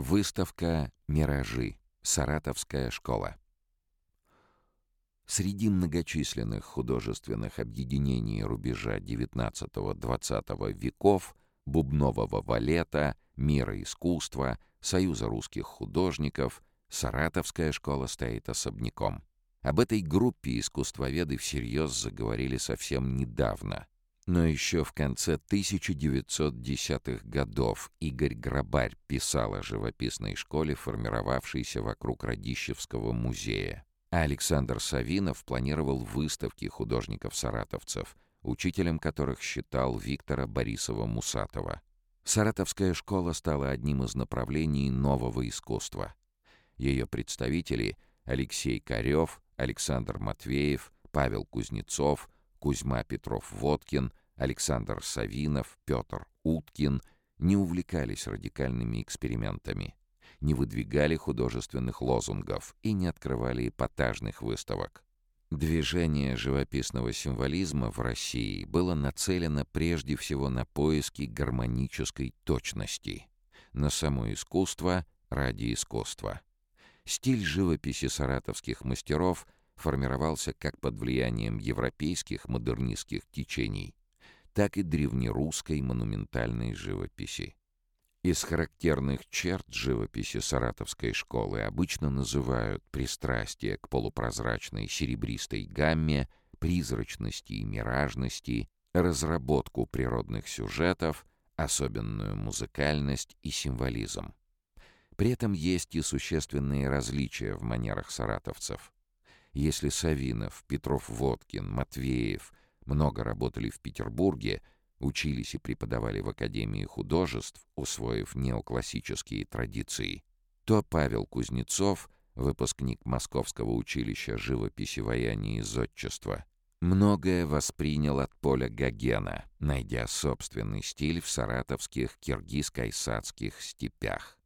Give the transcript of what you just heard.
Выставка «Миражи. Саратовская школа». Среди многочисленных художественных объединений рубежа XIX-XX веков, бубнового валета, мира искусства, Союза русских художников, Саратовская школа стоит особняком. Об этой группе искусствоведы всерьез заговорили совсем недавно. Но еще в конце 1910-х годов Игорь Грабарь писал о живописной школе, формировавшейся вокруг Радищевского музея. А Александр Савинов планировал выставки художников-саратовцев, учителем которых считал Виктора Борисова-Мусатова. Саратовская школа стала одним из направлений нового искусства. Ее представители — Алексей Корев, Александр Матвеев, Павел Кузнецов, Кузьма Петров-Водкин, Александр Савинов, Петр Уткин не увлекались радикальными экспериментами не выдвигали художественных лозунгов и не открывали эпатажных выставок. Движение живописного символизма в России было нацелено прежде всего на поиски гармонической точности, на само искусство ради искусства. Стиль живописи саратовских мастеров формировался как под влиянием европейских модернистских течений, так и древнерусской монументальной живописи. Из характерных черт живописи саратовской школы обычно называют пристрастие к полупрозрачной серебристой гамме, призрачности и миражности, разработку природных сюжетов, особенную музыкальность и символизм. При этом есть и существенные различия в манерах саратовцев. Если Савинов, Петров-Водкин, Матвеев много работали в Петербурге — учились и преподавали в Академии художеств, усвоив неоклассические традиции, то Павел Кузнецов, выпускник Московского училища живописи, ваяния и зодчества, многое воспринял от поля Гогена, найдя собственный стиль в саратовских киргиз-кайсадских степях.